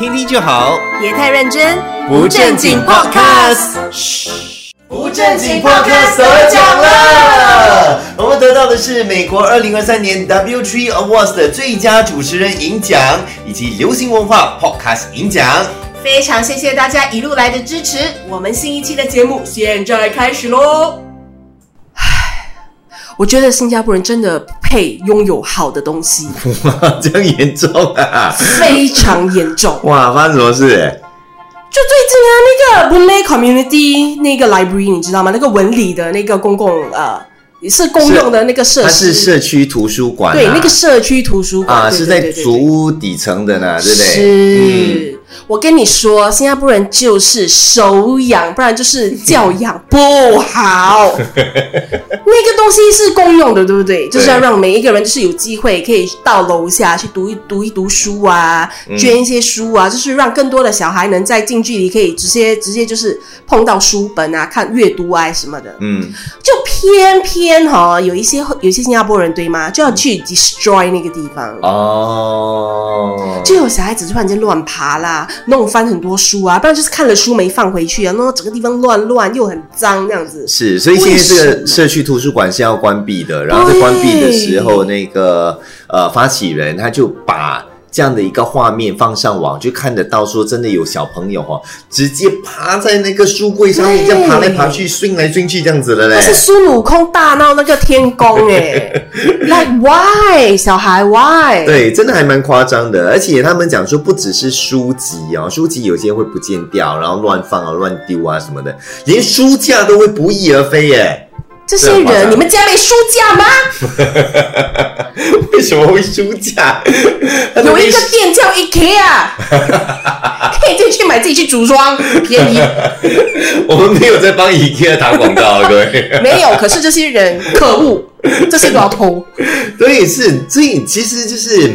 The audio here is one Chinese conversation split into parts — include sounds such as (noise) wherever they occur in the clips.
听听就好，别太认真，不正经 Podcast。嘘，不正经 Podcast 得奖了！我们得到的是美国二零二三年 W Tree Awards 的最佳主持人银奖，以及流行文化 Podcast 银奖。非常谢谢大家一路来的支持，我们新一期的节目现在开始喽。唉，我觉得新加坡人真的配拥有好的东西，(laughs) 哇，这样严重啊！非常严重。(laughs) 哇，发生什么事？就最近啊，那个 Boon Lay Community 那个 library 你知道吗？那个文理的那个公共呃。也是公用的那个设施，它是社区图书馆，对，那个社区图书馆啊，是在竹屋底层的呢，对不对？是，我跟你说，新加坡人就是手痒，不然就是教养 (laughs) 不好。那个东西是公用的，对不对？就是要让每一个人就是有机会可以到楼下去读一读一读书啊，捐一些书啊，就是让更多的小孩能在近距离可以直接直接就是碰到书本啊，看阅读啊什么的。嗯，就偏偏。天哈，有一些有一些新加坡人对吗？就要去 destroy 那个地方哦，就有小孩子突然间乱爬啦，弄翻很多书啊，不然就是看了书没放回去啊，弄到整个地方乱乱又很脏这样子。是，所以现在这个社区图书馆是要关闭的，然后在关闭的时候，那个呃发起人他就把。这样的一个画面放上网，就看得到说真的有小朋友哦，直接趴在那个书柜上面，这样爬来爬去，swing 来 swing 去这样子的嘞。是孙悟空大闹那个天宫哎，(laughs) like why 小孩 why？对，真的还蛮夸张的，而且他们讲说不只是书籍哦，书籍有些会不见掉，然后乱放啊、乱丢啊什么的，连书架都会不翼而飞耶。这些人，你们家没书架吗？(laughs) 为什么会书架？(laughs) 有一个店叫 IKEA，(laughs) 可以自己去买，自己去组装，便宜。我们没有在帮 IKEA 打广告，各位。没有，可是这些人可恶，这些老头。所以是，所以其实就是，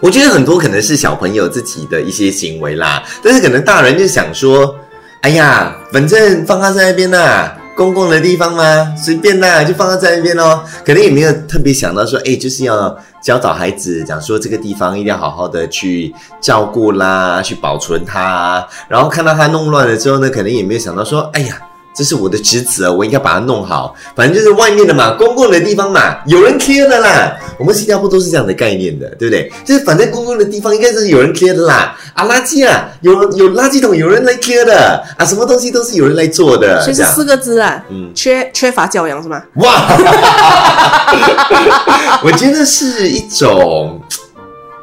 我觉得很多可能是小朋友自己的一些行为啦，但是可能大人就想说，哎呀，反正放他在那边呢。公共的地方吗？随便啦，就放在那边哦。可能也没有特别想到说，哎，就是要教导孩子讲说这个地方一定要好好的去照顾啦，去保存它。然后看到它弄乱了之后呢，可能也没有想到说，哎呀。这是我的职责，我应该把它弄好。反正就是外面的嘛，公共的地方嘛，有人 clear 的啦。我们新加坡都是这样的概念的，对不对？就是反正公共的地方应该是有人 clear 的啦。啊，垃圾啊，有有垃圾桶，有人来 clear 的啊，什么东西都是有人来做的。所以是四个字啊，嗯，缺缺乏教养是吗？哇，(laughs) 我觉得是一种，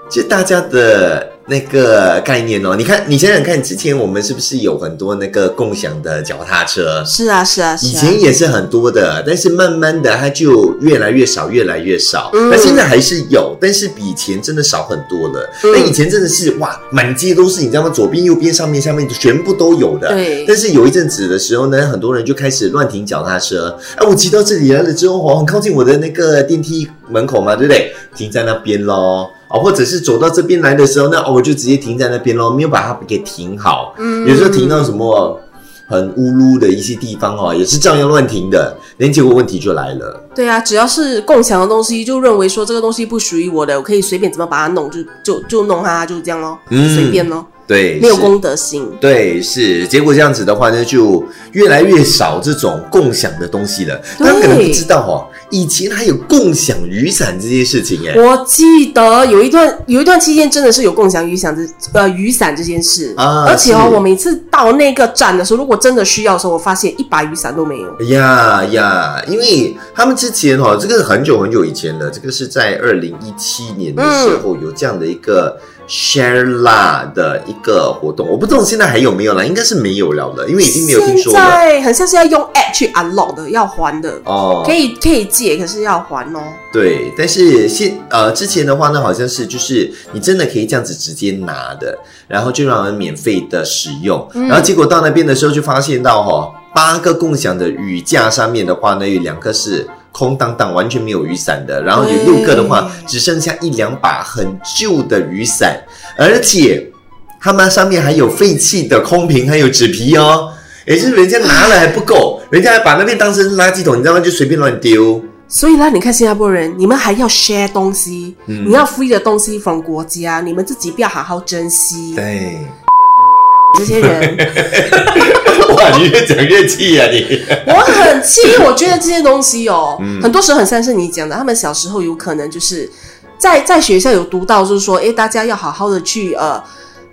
就大家的。那个概念哦，你看，你想想看，之前我们是不是有很多那个共享的脚踏车？是啊，是啊，以前也是很多的，但是慢慢的它就越来越少，越来越少。那现在还是有，但是比以前真的少很多了。那以前真的是哇，满街都是，你知道吗？左边、右边、上面、下面全部都有的。对。但是有一阵子的时候呢，很多人就开始乱停脚踏车。哎，我骑到这里来了之后，哦，很靠近我的那个电梯门口嘛，对不对？停在那边喽。哦，或者是走到这边来的时候，那我就直接停在那边喽，没有把它给停好。嗯，有时候停到什么很乌噜的一些地方哦，也是照样乱停的，那结果问题就来了。对啊，只要是共享的东西，就认为说这个东西不属于我的，我可以随便怎么把它弄，就就就弄它，就是这样咯，随便咯。对，没有公德心。对，是结果这样子的话呢，就越来越少这种共享的东西了。大家可能不知道哦，以前还有共享雨伞这件事情哎。我记得有一段有一段期间真的是有共享雨伞这呃雨伞这件事啊。而且哦，我每次到那个站的时候，如果真的需要的时候，我发现一把雨伞都没有。呀呀，因为他们之前哦，这个很久很久以前了，这个是在二零一七年的时候有这样的一个。Share La 的一个活动，我不知道现在还有没有了，应该是没有了的，因为已经没有听说了。现在很像是要用 App 去 unlock 的，要还的哦，可以可以借，可是要还哦。对，但是现呃之前的话呢，好像是就是你真的可以这样子直接拿的，然后就让人免费的使用，然后结果到那边的时候就发现到哈，八个共享的雨架上面的话呢，有两个是。空荡荡，完全没有雨伞的。然后有六个的话，只剩下一两把很旧的雨伞，而且他们上面还有废弃的空瓶，还有纸皮哦。也就是人家拿了还不够，人家还把那边当成垃圾桶，你知道吗？就随便乱丢。所以啦，你看新加坡人，你们还要 share 东西，你要 free 的东西 from 国家，你们自己不要好好珍惜。对，这些人，(laughs) 哇，你越讲越气啊你！我很气，我觉得这些东西哦，很多时候很像是你讲的，他们小时候有可能就是在在学校有读到，就是说，哎，大家要好好的去呃。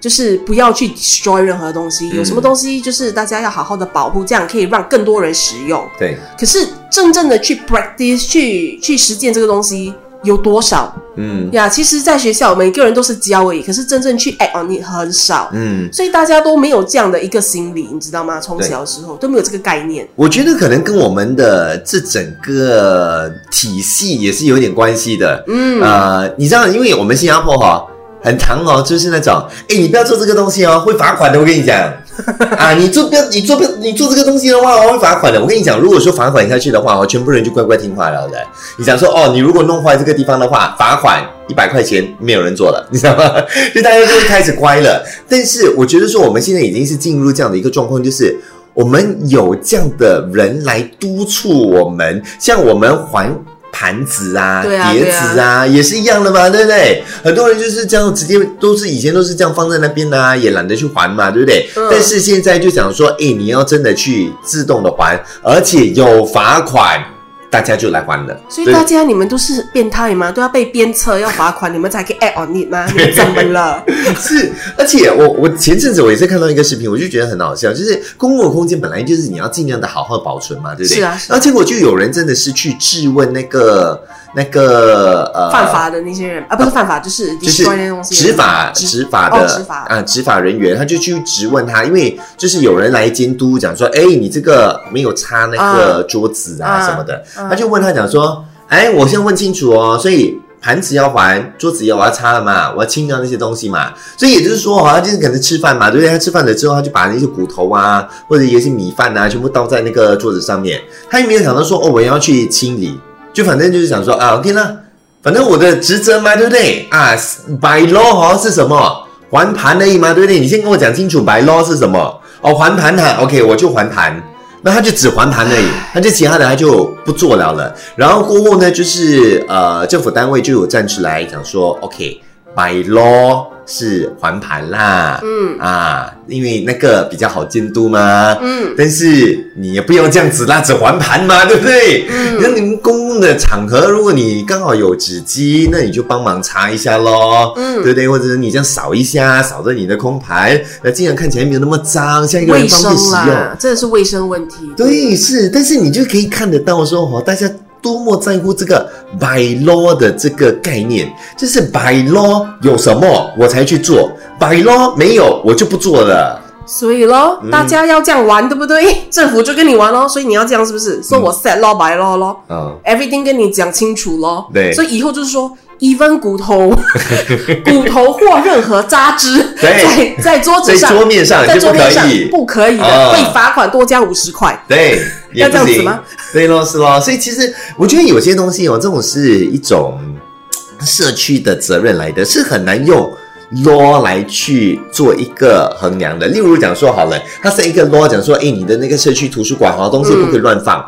就是不要去 destroy 任何东西，有什么东西就是大家要好好的保护，这样可以让更多人使用。对。可是真正的去 practice 去去实践这个东西有多少？嗯呀，其实，在学校每个人都是教而已，可是真正去 act on it 很少。嗯。所以大家都没有这样的一个心理，你知道吗？从小的时候都没有这个概念。我觉得可能跟我们的这整个体系也是有点关系的。嗯。呃，你知道，因为我们新加坡哈。很长哦，就是那种，哎，你不要做这个东西哦，会罚款的。我跟你讲，(laughs) 啊，你做不要，你做不，你做这个东西的话，我，会罚款的。我跟你讲，如果说罚款下去的话，哦，全部人就乖乖听话了的。你想说，哦，你如果弄坏这个地方的话，罚款一百块钱，没有人做了，(laughs) 你知道吗？就大家就会开始乖了。但是我觉得说，我们现在已经是进入这样的一个状况，就是我们有这样的人来督促我们，像我们还。盘子啊，碟子啊，也是一样的嘛，对不对？很多人就是这样，直接都是以前都是这样放在那边的啊，也懒得去还嘛，对不对？但是现在就想说，哎，你要真的去自动的还，而且有罚款。大家就来还了，所以大家你们都是变态吗？都要被鞭策，要罚款，你们才可以 add on it 吗？你们怎么了？(laughs) 是，而且我我前阵子我也是看到一个视频，我就觉得很好笑，就是公共空间本来就是你要尽量的好好保存嘛，对不对？是啊。然后结果就有人真的是去质问那个那个呃犯法的那些人啊，不是犯法，就是就是执法执法的执法啊执法人员，他就去质问他，因为就是有人来监督，讲说，哎，你这个没有擦那个桌子啊什么的。他就问他讲说：“哎，我先问清楚哦，所以盘子要还，桌子要我要擦了嘛，我要清掉那些东西嘛。所以也就是说，好像就是可能吃饭嘛，对不对？他吃饭了之后，他就把那些骨头啊，或者一些米饭啊，全部倒在那个桌子上面。他也没有想到说，哦，我要去清理，就反正就是想说啊，OK 啦，反正我的职责嘛，对不对？啊，by law 哈是什么还盘而已嘛，对不对？你先跟我讲清楚，by law 是什么？哦，还盘哈，OK，我就还盘。”那他就只还盘而已，他就其他的他就不做了了。然后过后呢，就是呃，政府单位就有站出来讲说，OK，OK，by law。是还盘啦，嗯啊，因为那个比较好监督嘛，嗯，但是你也不要这样子拉着还盘嘛，(laughs) 对不对？嗯，那你们公共的场合，如果你刚好有纸巾，那你就帮忙擦一下喽，嗯，对不对？或者是你这样扫一下，扫着你的空盘，那这样看起来没有那么脏，像一个人方便使用，真的是卫生问题。对，是，但是你就可以看得到说，哦，大家。多么在乎这个 by law 的这个概念，就是 by law 有什么我才去做，by law 没有我就不做了。所以咯，大家要这样玩，对不对？(laughs) 政府就跟你玩咯，所以你要这样是不是？所以我 set law by law 咯，嗯，everything 跟你讲清楚咯。对，所以以后就是说，even 骨头、(laughs) 骨头或任何渣汁在在桌子上、桌面上、在桌面上不可以的，会罚款多加五十块。对，要这样子吗？对咯，是咯。所以其实我觉得有些东西哦，这种是一种社区的责任来的，是很难用。Law 来去做一个衡量的，例如讲说好了，它是一个 law 讲说，哎，你的那个社区图书馆好东西不可以乱放，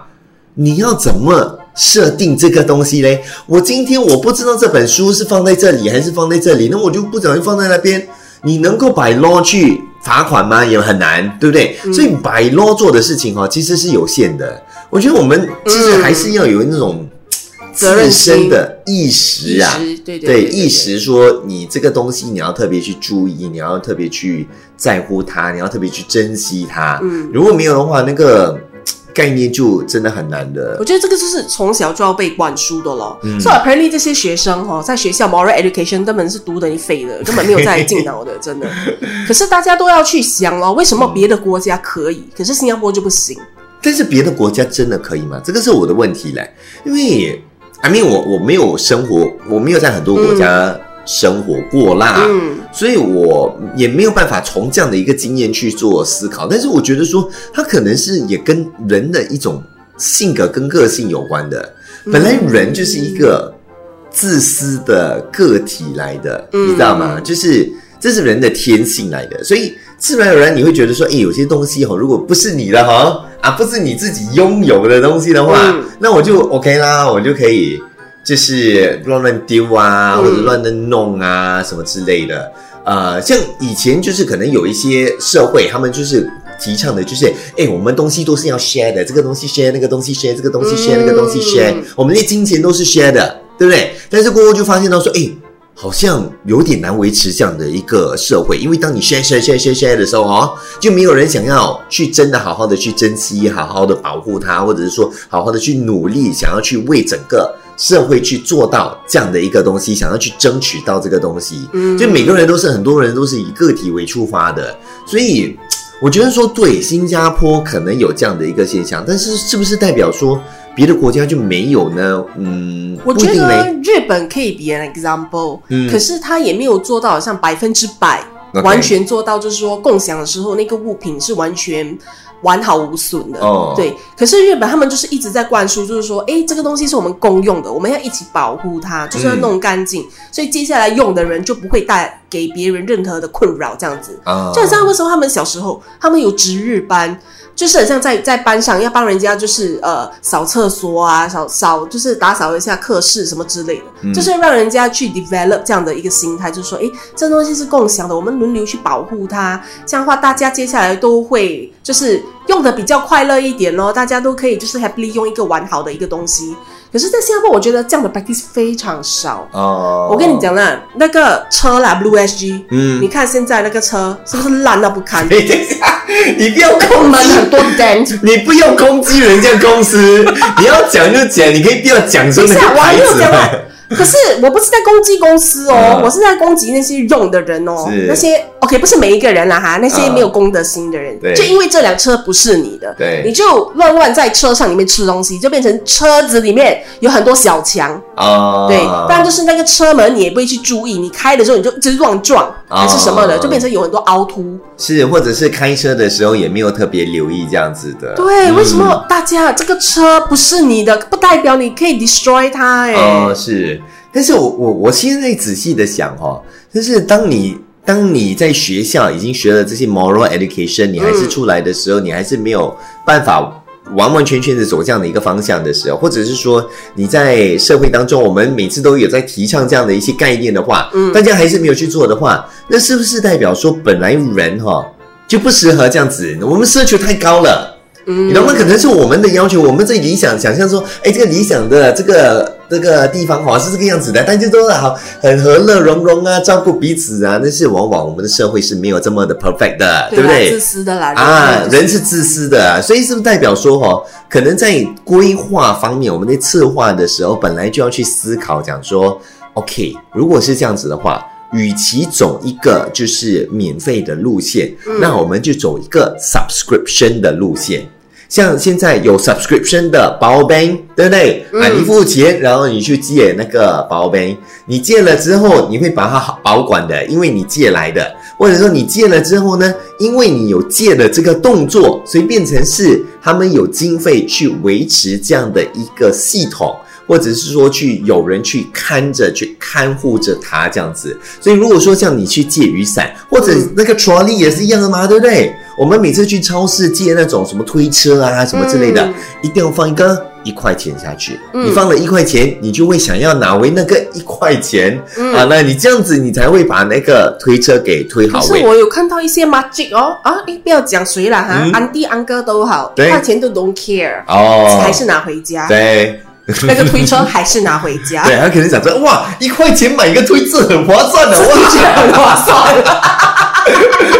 你要怎么设定这个东西嘞？我今天我不知道这本书是放在这里还是放在这里，那我就不小心放在那边，你能够摆 law 去罚款吗？也很难，对不对？所以摆 law 做的事情哈，其实是有限的。我觉得我们其实还是要有那种。自身的意识啊，对对意识说你这个东西你要特别去注意，你要特别去在乎它，你要特别去珍惜它。嗯，如果没有的话，那个概念就真的很难的。我觉得这个就是从小就要被灌输的了。所以 apparently 这些学生哈，在学校 moral education 根本是读的你废的，根本没有在进脑的，真的。(laughs) 可是大家都要去想哦，为什么别的国家可以，可是新加坡就不行？但是别的国家真的可以吗？这个是我的问题嘞，因为。I mean，我我没有生活，我没有在很多国家生活过啦，所以我也没有办法从这样的一个经验去做思考。但是我觉得说，它可能是也跟人的一种性格跟个性有关的。本来人就是一个自私的个体来的，你知道吗？就是这是人的天性来的，所以自然而然你会觉得说，哎，有些东西哈，如果不是你的哈。啊，不是你自己拥有的东西的话，嗯那我就 OK 啦，我就可以就是乱乱丢啊，嗯或者乱乱弄啊，什么之类的。呃，像以前就是可能有一些社会，他们就是提倡的，就是哎，我们东西都是要 share 的，这个东西 share，那个东西 share，这个东西 share，、嗯那个东西 share，我们的金钱都是 share 的，对不对？但是过后就发现到说，哎。好像有点难维持这样的一个社会，因为当你 share share share share share 的时候哦，就没有人想要去真的好好的去珍惜，好好的保护它，或者是说好好的去努力，想要去为整个社会去做到这样的一个东西，想要去争取到这个东西。嗯就每个人都是很多人都是以个体为出发的，所以我觉得说对新加坡可能有这样的一个现象，但是是不是代表说别的国家就没有呢？嗯，我觉得日本可以 be an example，、嗯可是他也没有做到好像百分之百完全做到，就是说共享的时候那个物品是完全完好无损的。哦对。可是日本他们就是一直在灌输，就是说，哎，这个东西是我们公用的，我们要一起保护它，就是要弄干净，所以接下来用的人就不会带给别人任何的困扰，这样子。啊，就很像为什么他们小时候他们有值日班，就是很像在在班上要帮人家就是呃扫厕所啊，扫扫就是打扫一下课室什么之类的，嗯就是让人家去 develop 这样的一个心态，就是说，诶，这东西是共享的，我们轮流去保护它，这样的话大家接下来都会就是用的比较快乐一点咯，大家都可以就是 happily 用一个完好的一个东西。可是，在新加坡，我觉得这样的 practice 非常少。哦，我跟你，讲啦，那个车啦，Blue SG，嗯你，看现在那个车是不是烂到不堪？哎，等一下，你不要后攻击门很多 dent。你不要攻击人家公司，(laughs) 你要讲就讲，你可以不要讲出等一下，那个牌子讲完。(laughs) 可是我不是在攻击公司哦，嗯我是在攻击那些用的人哦，那些 OK 不是每一个人啦哈，那些嗯没有公德心的人，对。就因为这辆车不是你的，对。你就乱乱在车上里面吃东西，就变成车子里面有很多小强，哦，对，不然就是那个车门你也不会去注意，你开的时候你就一直乱撞还是什么的，哦就变成有很多凹凸。是，或者是开车的时候也没有特别留意这样子的。对，嗯。为什么大家这个车不是你的，不代表你可以 destroy 它？哎、哦，是，但是我我我现在仔细的想哈、哦，就是当你当你在学校已经学了这些 moral education，你还是出来的时候，你还是没有办法。完完全全的走这样的一个方向的时候，或者是说你在社会当中，我们每次都有在提倡这样的一些概念的话，嗯大家还是没有去做的话，那是不是代表说本来人哈、就不适合这样子？我们奢求太高了，嗯你懂吗？可能是我们的要求，我们最理想想象说，哎，这个理想的这个这个地方好像是这个样子的，大家都好很和乐融融啊，照顾彼此啊。但是往往我们的社会是没有这么的 perfect 的，对不对自？私的啦，啊，人是自私的、啊，所以是不是代表说哦，可能在规划方面，我们在策划的时候，本来就要去思考，讲说，OK，如果是这样子的话，与其走一个就是免费的路线，那我们就走一个 subscription 的路线。像现在有 subscription 的包 ban，对不对？啊，你付钱，然后你去借那个包 ban，你借了之后，你会把它好保管的，因为你借来的，或者说你借了之后呢，因为你有借的这个动作，所以变成是他们有经费去维持这样的一个系统。或者是说去有人去看着、去看护着它这样子，所以如果说像你去借雨伞，或者那个 trolley 也是一样的嘛，对不对？我们每次去超市借那种什么推车啊什么之类的，嗯。一定要放一个一块钱下去。嗯。你放了一块钱，你就会想要拿回那个一块钱、嗯。啊，那你这样子你才会把那个推车给推好。位。可是我有看到一些 magic 哦。啊，你不要讲谁了哈嗯，安弟安哥都好，对。他钱都 don't care，哦，还是拿回家，对。那个推车还是拿回家，对，他可能想说，哇，一块钱买一个推车很划算的，哇，很划算。(laughs)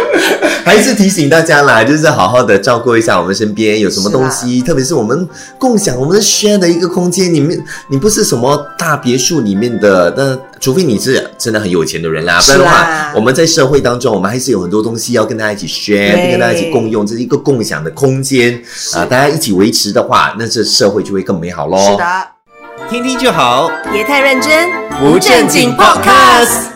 (laughs) 还是提醒大家啦，就是好好的照顾一下我们身边有什么东西，特别是我们共享我们的 share 的一个空间里面，你不是什么大别墅里面的，那除非你是真的很有钱的人啦，不然的是话，我们在社会当中，我们还是有很多东西要跟大家一起 share，跟大家一起共用，这是一个共享的空间啊，大家一起维持的话，那这社会就会更美好喽。是的，听听就好，别太认真，不正经 podcast。